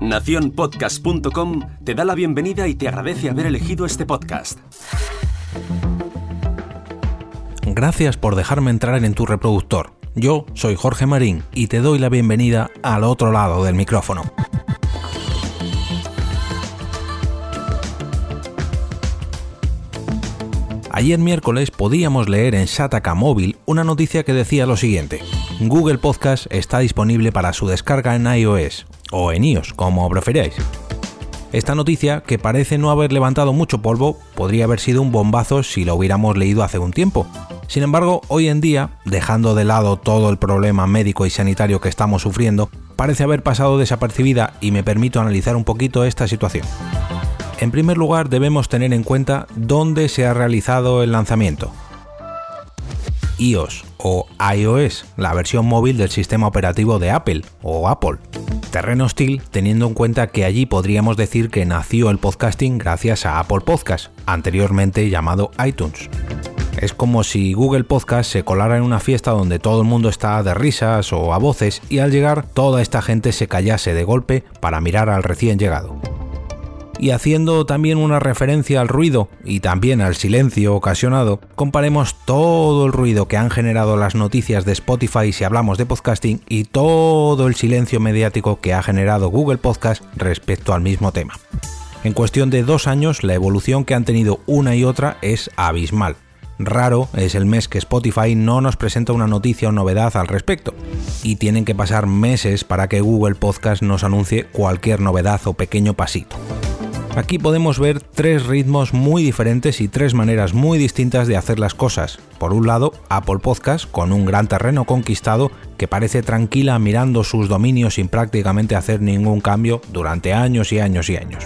Naciónpodcast.com te da la bienvenida y te agradece haber elegido este podcast. Gracias por dejarme entrar en tu reproductor. Yo soy Jorge Marín y te doy la bienvenida al otro lado del micrófono. Ayer miércoles podíamos leer en Shataka Móvil una noticia que decía lo siguiente. Google Podcast está disponible para su descarga en iOS o en iOS, como preferáis. Esta noticia, que parece no haber levantado mucho polvo, podría haber sido un bombazo si lo hubiéramos leído hace un tiempo. Sin embargo, hoy en día, dejando de lado todo el problema médico y sanitario que estamos sufriendo, parece haber pasado desapercibida y me permito analizar un poquito esta situación. En primer lugar, debemos tener en cuenta dónde se ha realizado el lanzamiento. iOS o iOS, la versión móvil del sistema operativo de Apple o Apple. Terreno hostil teniendo en cuenta que allí podríamos decir que nació el podcasting gracias a Apple Podcast, anteriormente llamado iTunes. Es como si Google Podcast se colara en una fiesta donde todo el mundo está de risas o a voces y al llegar toda esta gente se callase de golpe para mirar al recién llegado y haciendo también una referencia al ruido y también al silencio ocasionado, comparemos todo el ruido que han generado las noticias de Spotify si hablamos de podcasting y todo el silencio mediático que ha generado Google Podcast respecto al mismo tema. En cuestión de dos años, la evolución que han tenido una y otra es abismal. Raro es el mes que Spotify no nos presenta una noticia o novedad al respecto, y tienen que pasar meses para que Google Podcast nos anuncie cualquier novedad o pequeño pasito. Aquí podemos ver tres ritmos muy diferentes y tres maneras muy distintas de hacer las cosas. Por un lado, Apple Podcast, con un gran terreno conquistado que parece tranquila mirando sus dominios sin prácticamente hacer ningún cambio durante años y años y años.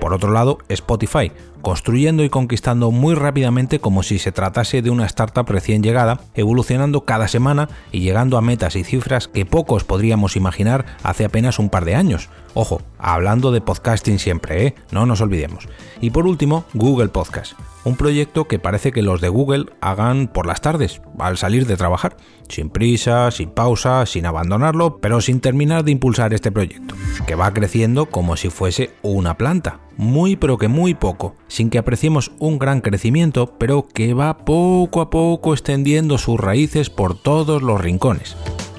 Por otro lado, Spotify, construyendo y conquistando muy rápidamente como si se tratase de una startup recién llegada, evolucionando cada semana y llegando a metas y cifras que pocos podríamos imaginar hace apenas un par de años. Ojo, hablando de podcasting siempre, ¿eh? No nos olvidemos. Y por último, Google Podcast, un proyecto que parece que los de Google hagan por las tardes, al salir de trabajar, sin prisa, sin pausa, sin abandonarlo, pero sin terminar de impulsar este proyecto, que va creciendo como si fuese una planta, muy pero que muy poco, sin que apreciemos un gran crecimiento, pero que va poco a poco extendiendo sus raíces por todos los rincones.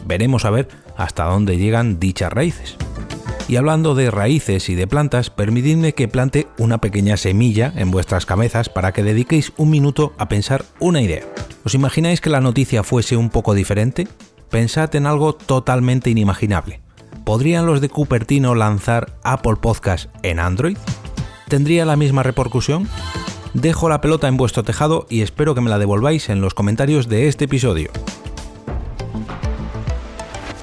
Veremos a ver hasta dónde llegan dichas raíces. Y hablando de raíces y de plantas, permitidme que plante una pequeña semilla en vuestras cabezas para que dediquéis un minuto a pensar una idea. ¿Os imagináis que la noticia fuese un poco diferente? Pensad en algo totalmente inimaginable. ¿Podrían los de Cupertino lanzar Apple Podcast en Android? ¿Tendría la misma repercusión? Dejo la pelota en vuestro tejado y espero que me la devolváis en los comentarios de este episodio.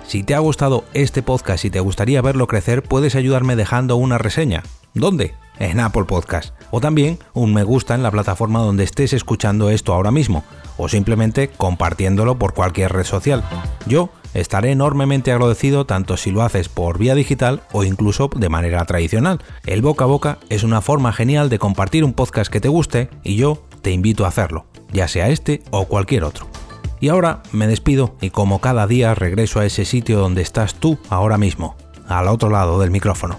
Si te ha gustado este podcast y te gustaría verlo crecer, puedes ayudarme dejando una reseña. ¿Dónde? En Apple Podcast. O también un me gusta en la plataforma donde estés escuchando esto ahora mismo. O simplemente compartiéndolo por cualquier red social. Yo estaré enormemente agradecido tanto si lo haces por vía digital o incluso de manera tradicional. El boca a boca es una forma genial de compartir un podcast que te guste y yo te invito a hacerlo, ya sea este o cualquier otro. Y ahora me despido y como cada día regreso a ese sitio donde estás tú ahora mismo, al otro lado del micrófono.